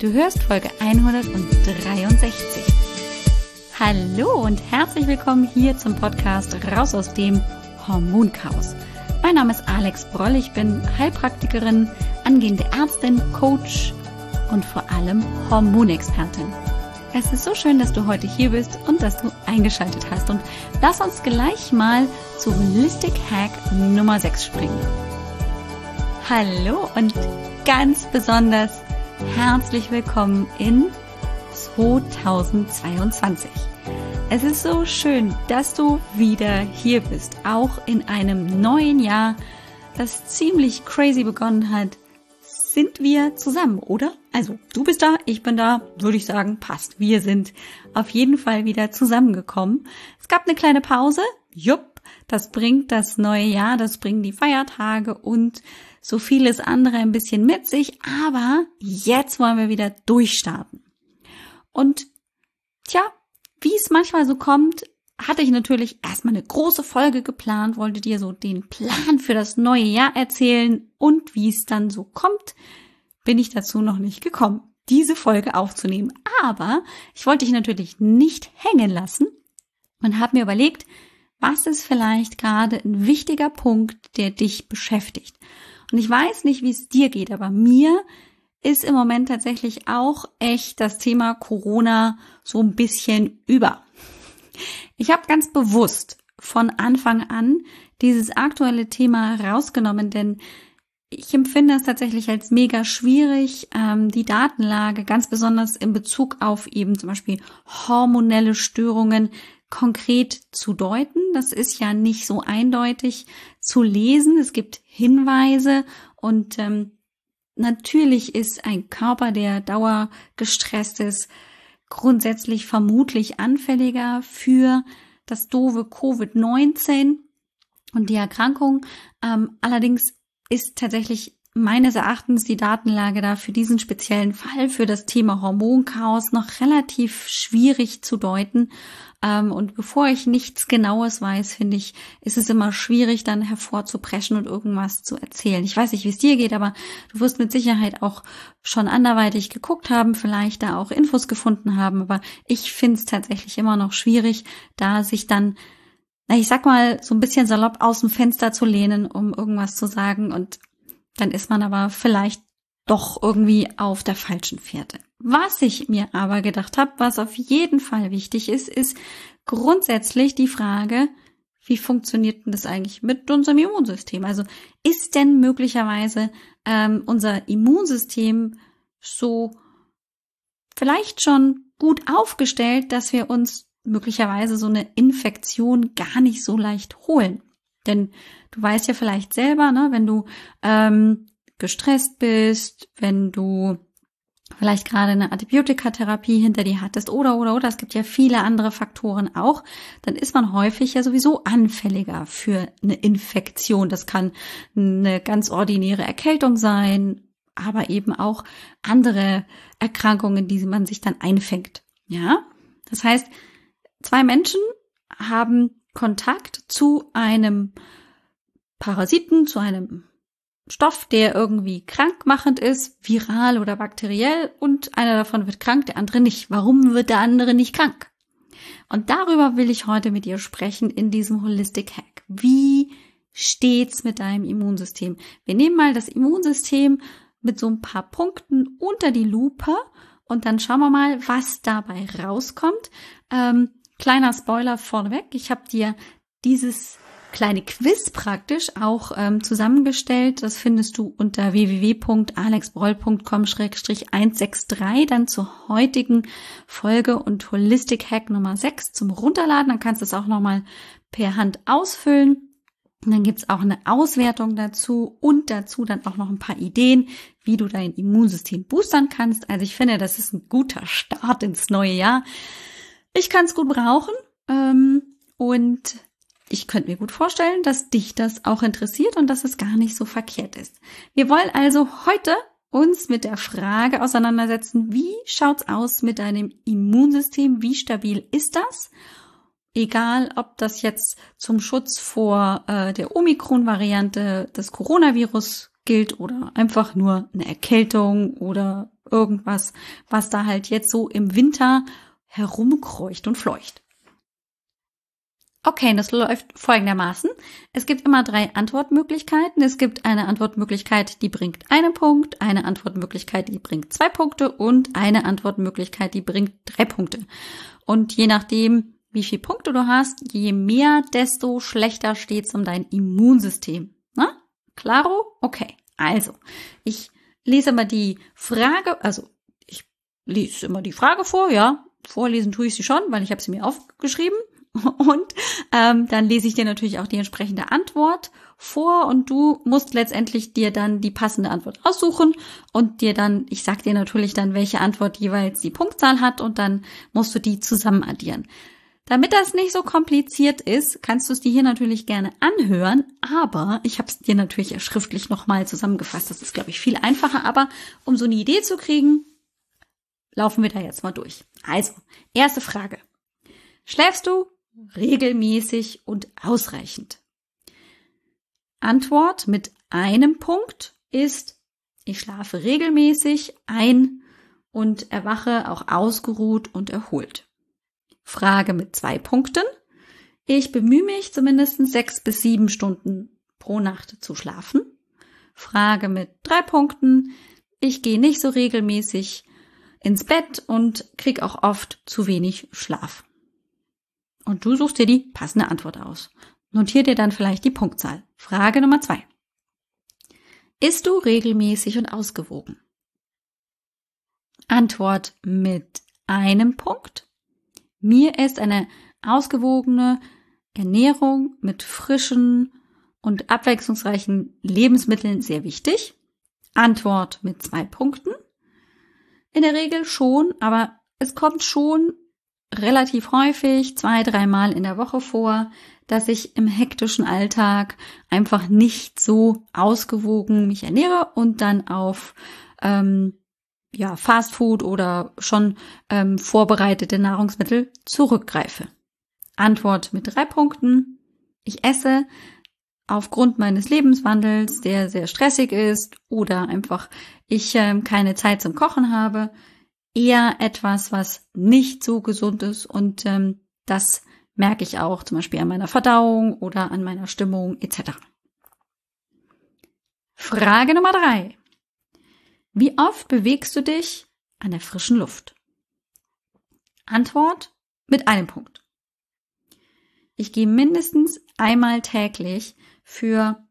Du hörst Folge 163. Hallo und herzlich willkommen hier zum Podcast Raus aus dem Hormonchaos. Mein Name ist Alex Broll, ich bin Heilpraktikerin, angehende Ärztin, Coach und vor allem Hormonexpertin. Es ist so schön, dass du heute hier bist und dass du eingeschaltet hast. Und lass uns gleich mal zu Holistic Hack Nummer 6 springen. Hallo und ganz besonders herzlich willkommen in 2022. Es ist so schön, dass du wieder hier bist, auch in einem neuen Jahr, das ziemlich crazy begonnen hat. Sind wir zusammen, oder? Also, du bist da, ich bin da, würde ich sagen, passt. Wir sind auf jeden Fall wieder zusammengekommen. Es gab eine kleine Pause. Jupp, das bringt das neue Jahr, das bringen die Feiertage und so vieles andere ein bisschen mit sich, aber jetzt wollen wir wieder durchstarten. Und tja, wie es manchmal so kommt, hatte ich natürlich erstmal eine große Folge geplant, wollte dir so den Plan für das neue Jahr erzählen und wie es dann so kommt, bin ich dazu noch nicht gekommen, diese Folge aufzunehmen. Aber ich wollte dich natürlich nicht hängen lassen und habe mir überlegt, was ist vielleicht gerade ein wichtiger Punkt, der dich beschäftigt. Und ich weiß nicht, wie es dir geht, aber mir ist im Moment tatsächlich auch echt das Thema Corona so ein bisschen über. Ich habe ganz bewusst von Anfang an dieses aktuelle Thema rausgenommen, denn ich empfinde es tatsächlich als mega schwierig, ähm, die Datenlage ganz besonders in Bezug auf eben zum Beispiel hormonelle Störungen konkret zu deuten. Das ist ja nicht so eindeutig zu lesen. Es gibt Hinweise und ähm, natürlich ist ein Körper, der dauergestresst ist, grundsätzlich vermutlich anfälliger für das doofe Covid-19 und die Erkrankung. Ähm, allerdings ist tatsächlich meines Erachtens die Datenlage da für diesen speziellen Fall, für das Thema Hormonchaos noch relativ schwierig zu deuten. Ähm, und bevor ich nichts Genaues weiß, finde ich, ist es immer schwierig, dann hervorzupreschen und irgendwas zu erzählen. Ich weiß nicht, wie es dir geht, aber du wirst mit Sicherheit auch schon anderweitig geguckt haben, vielleicht da auch Infos gefunden haben. Aber ich finde es tatsächlich immer noch schwierig, da sich dann na, ich sag mal, so ein bisschen salopp aus dem Fenster zu lehnen, um irgendwas zu sagen und dann ist man aber vielleicht doch irgendwie auf der falschen Fährte. Was ich mir aber gedacht habe, was auf jeden Fall wichtig ist, ist grundsätzlich die Frage, wie funktioniert denn das eigentlich mit unserem Immunsystem? Also ist denn möglicherweise ähm, unser Immunsystem so vielleicht schon gut aufgestellt, dass wir uns möglicherweise so eine Infektion gar nicht so leicht holen? Denn du weißt ja vielleicht selber, ne, wenn du ähm, gestresst bist, wenn du vielleicht gerade eine Antibiotikatherapie hinter dir hattest oder oder oder es gibt ja viele andere Faktoren auch, dann ist man häufig ja sowieso anfälliger für eine Infektion. Das kann eine ganz ordinäre Erkältung sein, aber eben auch andere Erkrankungen, die man sich dann einfängt. Ja? Das heißt, zwei Menschen haben Kontakt zu einem Parasiten, zu einem Stoff, der irgendwie krankmachend ist, viral oder bakteriell, und einer davon wird krank, der andere nicht. Warum wird der andere nicht krank? Und darüber will ich heute mit dir sprechen in diesem Holistic Hack. Wie steht's mit deinem Immunsystem? Wir nehmen mal das Immunsystem mit so ein paar Punkten unter die Lupe und dann schauen wir mal, was dabei rauskommt. Ähm, Kleiner Spoiler vorneweg, ich habe dir dieses kleine Quiz praktisch auch ähm, zusammengestellt. Das findest du unter www.alexbroll.com-163 dann zur heutigen Folge und Holistic Hack Nummer 6 zum Runterladen. Dann kannst du es auch nochmal per Hand ausfüllen. Und dann gibt's auch eine Auswertung dazu und dazu dann auch noch ein paar Ideen, wie du dein Immunsystem boostern kannst. Also ich finde, das ist ein guter Start ins neue Jahr. Ich kann es gut brauchen ähm, und ich könnte mir gut vorstellen, dass dich das auch interessiert und dass es gar nicht so verkehrt ist. Wir wollen also heute uns mit der Frage auseinandersetzen, wie schaut's aus mit deinem Immunsystem? Wie stabil ist das? Egal, ob das jetzt zum Schutz vor äh, der Omikron-Variante des Coronavirus gilt oder einfach nur eine Erkältung oder irgendwas, was da halt jetzt so im Winter herumkreucht und fleucht. Okay, das läuft folgendermaßen. Es gibt immer drei Antwortmöglichkeiten. Es gibt eine Antwortmöglichkeit, die bringt einen Punkt, eine Antwortmöglichkeit, die bringt zwei Punkte und eine Antwortmöglichkeit, die bringt drei Punkte. Und je nachdem, wie viel Punkte du hast, je mehr, desto schlechter steht's um dein Immunsystem. Na? Claro? Okay. Also, ich lese mal die Frage, also ich lese immer die Frage vor, ja. Vorlesen tue ich sie schon, weil ich habe sie mir aufgeschrieben. Und ähm, dann lese ich dir natürlich auch die entsprechende Antwort vor und du musst letztendlich dir dann die passende Antwort aussuchen und dir dann, ich sag dir natürlich dann, welche Antwort jeweils die Punktzahl hat und dann musst du die zusammen addieren. Damit das nicht so kompliziert ist, kannst du es dir hier natürlich gerne anhören, aber ich habe es dir natürlich schriftlich nochmal zusammengefasst. Das ist, glaube ich, viel einfacher, aber um so eine Idee zu kriegen, laufen wir da jetzt mal durch. Also, erste Frage. Schläfst du regelmäßig und ausreichend? Antwort mit einem Punkt ist, ich schlafe regelmäßig ein und erwache auch ausgeruht und erholt. Frage mit zwei Punkten. Ich bemühe mich zumindest sechs bis sieben Stunden pro Nacht zu schlafen. Frage mit drei Punkten. Ich gehe nicht so regelmäßig ins Bett und krieg auch oft zu wenig Schlaf. Und du suchst dir die passende Antwort aus. Notier dir dann vielleicht die Punktzahl. Frage Nummer zwei. Ist du regelmäßig und ausgewogen? Antwort mit einem Punkt. Mir ist eine ausgewogene Ernährung mit frischen und abwechslungsreichen Lebensmitteln sehr wichtig. Antwort mit zwei Punkten. In der Regel schon, aber es kommt schon relativ häufig, zwei, dreimal in der Woche vor, dass ich im hektischen Alltag einfach nicht so ausgewogen mich ernähre und dann auf ähm, ja, Fast Food oder schon ähm, vorbereitete Nahrungsmittel zurückgreife. Antwort mit drei Punkten. Ich esse aufgrund meines Lebenswandels, der sehr stressig ist oder einfach ich ähm, keine Zeit zum Kochen habe, eher etwas, was nicht so gesund ist und ähm, das merke ich auch zum Beispiel an meiner Verdauung oder an meiner Stimmung etc. Frage Nummer drei. Wie oft bewegst du dich an der frischen Luft? Antwort mit einem Punkt. Ich gehe mindestens einmal täglich für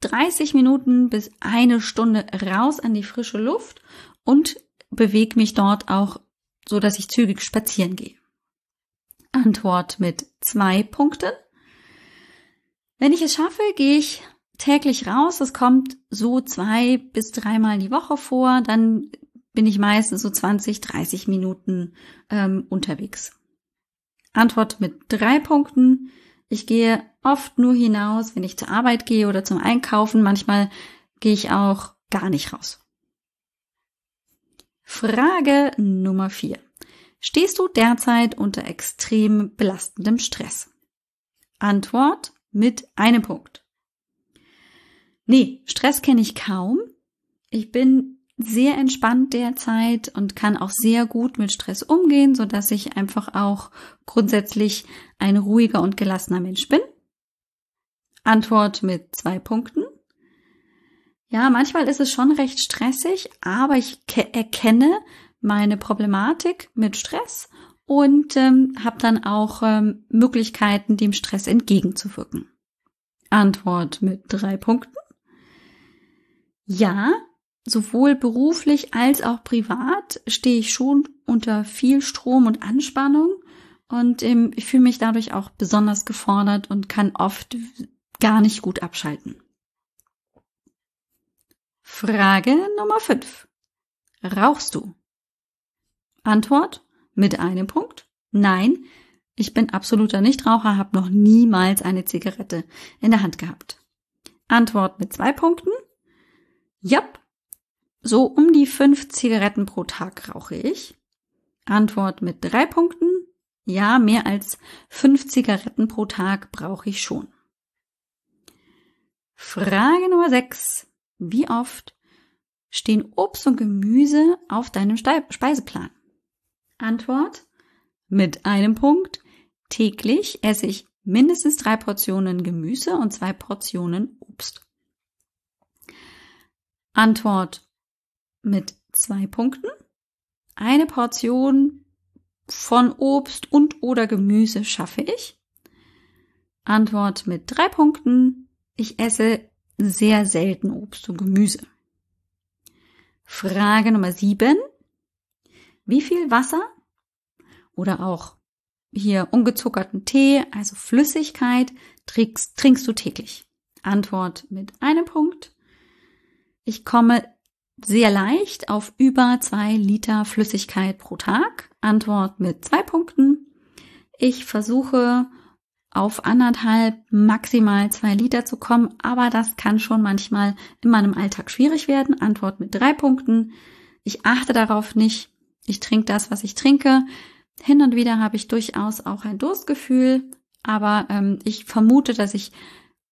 30 Minuten bis eine Stunde raus an die frische Luft und bewege mich dort auch so, dass ich zügig spazieren gehe. Antwort mit zwei Punkten. Wenn ich es schaffe, gehe ich täglich raus. Es kommt so zwei bis dreimal die Woche vor. Dann bin ich meistens so 20, 30 Minuten ähm, unterwegs. Antwort mit drei Punkten. Ich gehe oft nur hinaus, wenn ich zur Arbeit gehe oder zum Einkaufen. Manchmal gehe ich auch gar nicht raus. Frage Nummer vier. Stehst du derzeit unter extrem belastendem Stress? Antwort mit einem Punkt. Nee, Stress kenne ich kaum. Ich bin sehr entspannt derzeit und kann auch sehr gut mit Stress umgehen, so dass ich einfach auch grundsätzlich ein ruhiger und gelassener Mensch bin. Antwort mit zwei Punkten. Ja, manchmal ist es schon recht stressig, aber ich erkenne meine Problematik mit Stress und ähm, habe dann auch ähm, Möglichkeiten, dem Stress entgegenzuwirken. Antwort mit drei Punkten. Ja, sowohl beruflich als auch privat stehe ich schon unter viel Strom und Anspannung und ähm, ich fühle mich dadurch auch besonders gefordert und kann oft gar nicht gut abschalten. Frage Nummer 5. Rauchst du? Antwort mit einem Punkt. Nein, ich bin absoluter Nichtraucher, habe noch niemals eine Zigarette in der Hand gehabt. Antwort mit zwei Punkten. Jap, so um die fünf Zigaretten pro Tag rauche ich. Antwort mit drei Punkten. Ja, mehr als fünf Zigaretten pro Tag brauche ich schon. Frage Nummer sechs. wie oft stehen Obst und Gemüse auf deinem Speiseplan? Antwort mit einem Punkt. Täglich esse ich mindestens drei Portionen Gemüse und zwei Portionen Obst. Antwort mit zwei Punkten. Eine Portion von Obst und oder Gemüse schaffe ich. Antwort mit drei Punkten. Ich esse sehr selten Obst und Gemüse. Frage Nummer sieben. Wie viel Wasser oder auch hier ungezuckerten Tee, also Flüssigkeit, trinkst, trinkst du täglich? Antwort mit einem Punkt. Ich komme sehr leicht auf über zwei Liter Flüssigkeit pro Tag. Antwort mit zwei Punkten. Ich versuche auf anderthalb, maximal zwei Liter zu kommen, aber das kann schon manchmal in meinem Alltag schwierig werden. Antwort mit drei Punkten. Ich achte darauf nicht. Ich trinke das, was ich trinke. Hin und wieder habe ich durchaus auch ein Durstgefühl, aber ähm, ich vermute, dass ich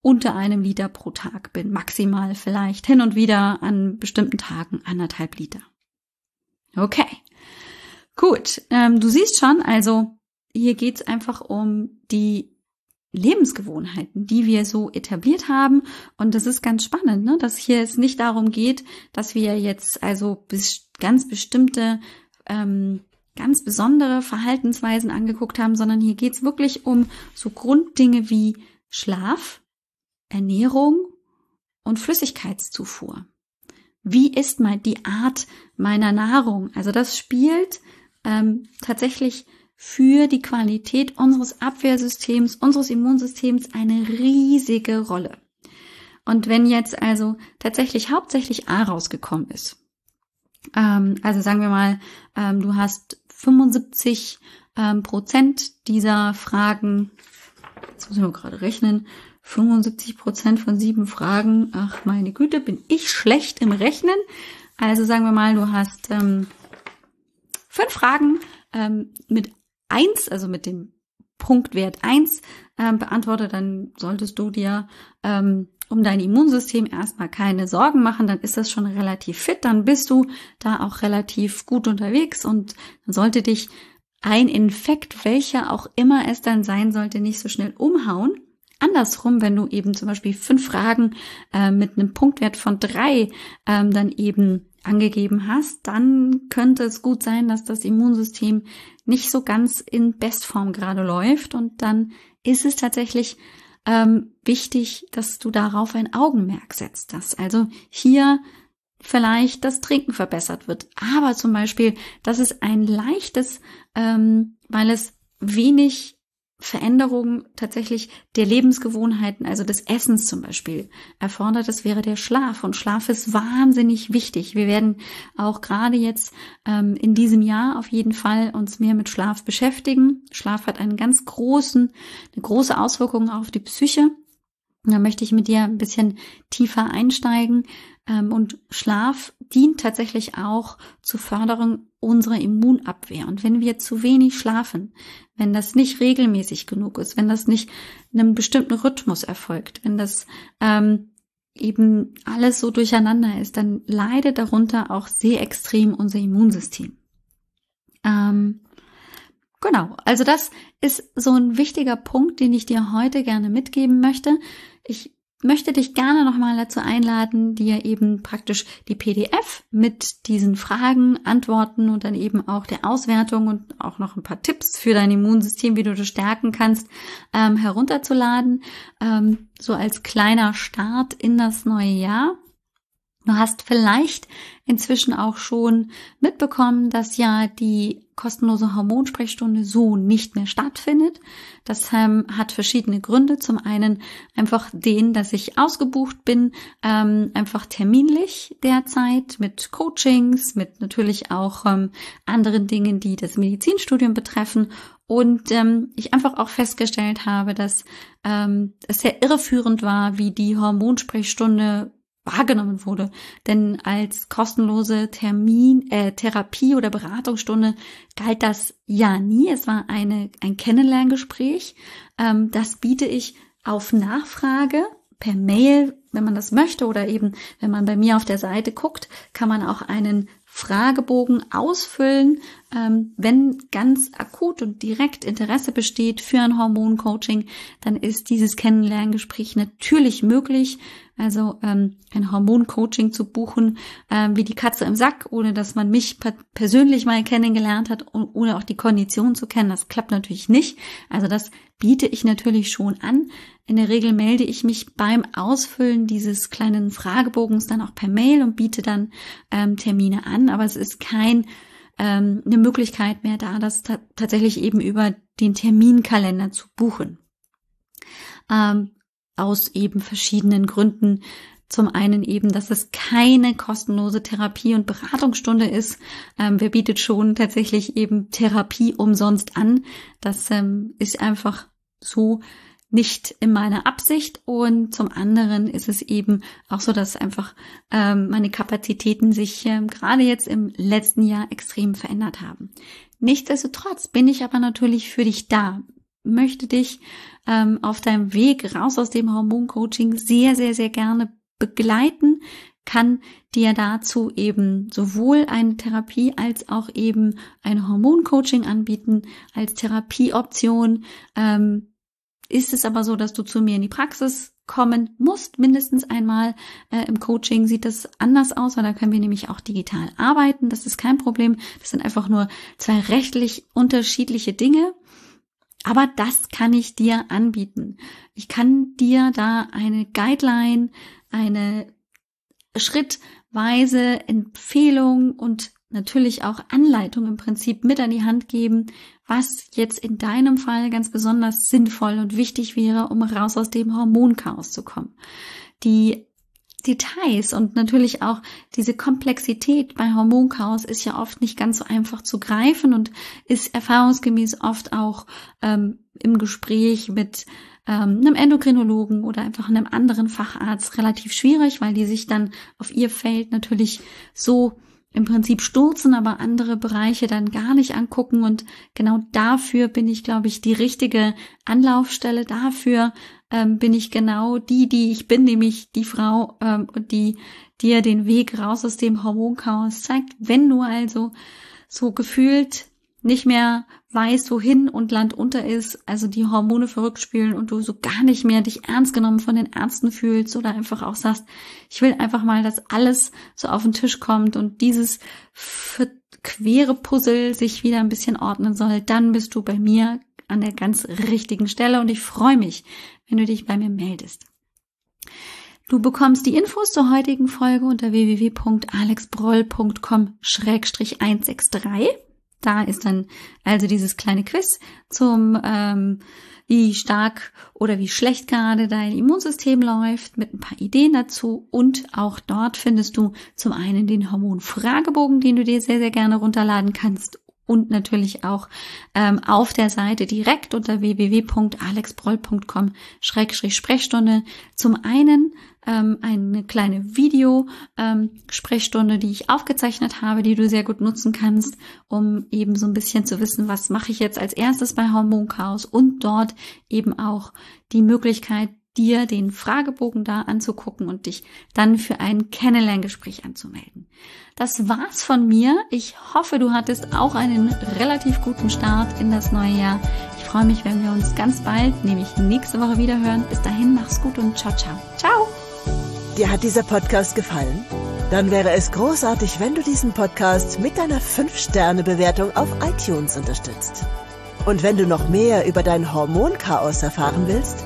unter einem Liter pro Tag bin, maximal vielleicht hin und wieder an bestimmten Tagen anderthalb Liter. Okay, gut. Ähm, du siehst schon, also hier geht's einfach um die Lebensgewohnheiten, die wir so etabliert haben. Und das ist ganz spannend, ne? dass hier es nicht darum geht, dass wir jetzt also bis ganz bestimmte ähm, ganz besondere Verhaltensweisen angeguckt haben, sondern hier geht's wirklich um so Grunddinge wie Schlaf, Ernährung und Flüssigkeitszufuhr. Wie ist mal die Art meiner Nahrung? Also das spielt ähm, tatsächlich für die Qualität unseres Abwehrsystems, unseres Immunsystems eine riesige Rolle. Und wenn jetzt also tatsächlich hauptsächlich A rausgekommen ist, ähm, also sagen wir mal, ähm, du hast 75 ähm, Prozent dieser Fragen, jetzt muss ich mal gerade rechnen, 75 Prozent von sieben Fragen, ach meine Güte, bin ich schlecht im Rechnen. Also sagen wir mal, du hast ähm, fünf Fragen ähm, mit eins, also mit dem Punktwert eins ähm, beantwortet, dann solltest du dir ähm, um dein Immunsystem erstmal keine Sorgen machen, dann ist das schon relativ fit, dann bist du da auch relativ gut unterwegs und dann sollte dich ein Infekt, welcher auch immer es dann sein sollte, nicht so schnell umhauen. Andersrum, wenn du eben zum Beispiel fünf Fragen äh, mit einem Punktwert von drei ähm, dann eben angegeben hast, dann könnte es gut sein, dass das Immunsystem nicht so ganz in Bestform gerade läuft. Und dann ist es tatsächlich ähm, wichtig, dass du darauf ein Augenmerk setzt, dass also hier vielleicht das Trinken verbessert wird, aber zum Beispiel, dass es ein leichtes, ähm, weil es wenig Veränderung tatsächlich der Lebensgewohnheiten, also des Essens zum Beispiel, erfordert, das wäre der Schlaf. Und Schlaf ist wahnsinnig wichtig. Wir werden auch gerade jetzt ähm, in diesem Jahr auf jeden Fall uns mehr mit Schlaf beschäftigen. Schlaf hat einen ganz großen, eine große Auswirkung auf die Psyche. Da möchte ich mit dir ein bisschen tiefer einsteigen. Ähm, und Schlaf dient tatsächlich auch zur Förderung unserer Immunabwehr. Und wenn wir zu wenig schlafen, wenn das nicht regelmäßig genug ist, wenn das nicht in einem bestimmten Rhythmus erfolgt, wenn das ähm, eben alles so durcheinander ist, dann leidet darunter auch sehr extrem unser Immunsystem. Ähm, genau, also das ist so ein wichtiger Punkt, den ich dir heute gerne mitgeben möchte. Ich möchte dich gerne nochmal dazu einladen, dir eben praktisch die PDF mit diesen Fragen, Antworten und dann eben auch der Auswertung und auch noch ein paar Tipps für dein Immunsystem, wie du das stärken kannst, ähm, herunterzuladen, ähm, so als kleiner Start in das neue Jahr. Du hast vielleicht inzwischen auch schon mitbekommen, dass ja die kostenlose Hormonsprechstunde so nicht mehr stattfindet. Das ähm, hat verschiedene Gründe. Zum einen einfach den, dass ich ausgebucht bin, ähm, einfach terminlich derzeit mit Coachings, mit natürlich auch ähm, anderen Dingen, die das Medizinstudium betreffen. Und ähm, ich einfach auch festgestellt habe, dass ähm, es sehr irreführend war, wie die Hormonsprechstunde wahrgenommen wurde. Denn als kostenlose Termin, äh, Therapie oder Beratungsstunde galt das ja nie. Es war eine, ein Kennenlerngespräch. Ähm, das biete ich auf Nachfrage per Mail, wenn man das möchte, oder eben, wenn man bei mir auf der Seite guckt, kann man auch einen Fragebogen ausfüllen, ähm, wenn ganz akut und direkt Interesse besteht für ein Hormoncoaching, dann ist dieses Kennenlerngespräch natürlich möglich. Also ähm, ein Hormoncoaching zu buchen, ähm, wie die Katze im Sack, ohne dass man mich persönlich mal kennengelernt hat und ohne auch die Kondition zu kennen, das klappt natürlich nicht. Also das biete ich natürlich schon an. In der Regel melde ich mich beim Ausfüllen dieses kleinen Fragebogens dann auch per Mail und biete dann ähm, Termine an. Aber es ist kein ähm, eine Möglichkeit mehr da, das ta tatsächlich eben über den Terminkalender zu buchen. Ähm, aus eben verschiedenen Gründen. Zum einen eben, dass es keine kostenlose Therapie- und Beratungsstunde ist. Ähm, wer bietet schon tatsächlich eben Therapie umsonst an? Das ähm, ist einfach so nicht in meiner Absicht und zum anderen ist es eben auch so, dass einfach ähm, meine Kapazitäten sich ähm, gerade jetzt im letzten Jahr extrem verändert haben. Nichtsdestotrotz bin ich aber natürlich für dich da, möchte dich ähm, auf deinem Weg raus aus dem Hormoncoaching sehr, sehr, sehr gerne begleiten, kann dir dazu eben sowohl eine Therapie als auch eben ein Hormoncoaching anbieten als Therapieoption. Ähm, ist es aber so, dass du zu mir in die Praxis kommen musst, mindestens einmal. Äh, Im Coaching sieht das anders aus, weil da können wir nämlich auch digital arbeiten. Das ist kein Problem. Das sind einfach nur zwei rechtlich unterschiedliche Dinge. Aber das kann ich dir anbieten. Ich kann dir da eine Guideline, eine schrittweise Empfehlung und natürlich auch Anleitung im Prinzip mit an die Hand geben, was jetzt in deinem Fall ganz besonders sinnvoll und wichtig wäre, um raus aus dem Hormonchaos zu kommen. Die Details und natürlich auch diese Komplexität bei Hormonchaos ist ja oft nicht ganz so einfach zu greifen und ist erfahrungsgemäß oft auch ähm, im Gespräch mit ähm, einem Endokrinologen oder einfach einem anderen Facharzt relativ schwierig, weil die sich dann auf ihr Feld natürlich so im Prinzip stürzen, aber andere Bereiche dann gar nicht angucken. Und genau dafür bin ich, glaube ich, die richtige Anlaufstelle. Dafür ähm, bin ich genau die, die ich bin, nämlich die Frau, ähm, die dir den Weg raus aus dem Hormonchaos zeigt. Wenn du also so gefühlt nicht mehr weißt, wohin und Land unter ist, also die Hormone verrückt spielen und du so gar nicht mehr dich ernst genommen von den Ärzten fühlst oder einfach auch sagst, ich will einfach mal, dass alles so auf den Tisch kommt und dieses quere Puzzle sich wieder ein bisschen ordnen soll, dann bist du bei mir an der ganz richtigen Stelle und ich freue mich, wenn du dich bei mir meldest. Du bekommst die Infos zur heutigen Folge unter www.alexbroll.com-163. Da ist dann also dieses kleine Quiz zum, ähm, wie stark oder wie schlecht gerade dein Immunsystem läuft, mit ein paar Ideen dazu. Und auch dort findest du zum einen den Hormonfragebogen, den du dir sehr, sehr gerne runterladen kannst und natürlich auch ähm, auf der Seite direkt unter www.alexbroll.com-sprechstunde zum einen ähm, eine kleine Video-Sprechstunde, ähm, die ich aufgezeichnet habe, die du sehr gut nutzen kannst, um eben so ein bisschen zu wissen, was mache ich jetzt als erstes bei Hormonchaos und dort eben auch die Möglichkeit, dir den Fragebogen da anzugucken und dich dann für ein Kennenlerngespräch anzumelden. Das war's von mir. Ich hoffe, du hattest auch einen relativ guten Start in das neue Jahr. Ich freue mich, wenn wir uns ganz bald, nämlich nächste Woche wieder hören. Bis dahin, mach's gut und ciao, ciao. Ciao! Dir hat dieser Podcast gefallen? Dann wäre es großartig, wenn du diesen Podcast mit deiner 5-Sterne-Bewertung auf iTunes unterstützt. Und wenn du noch mehr über dein Hormonchaos erfahren willst,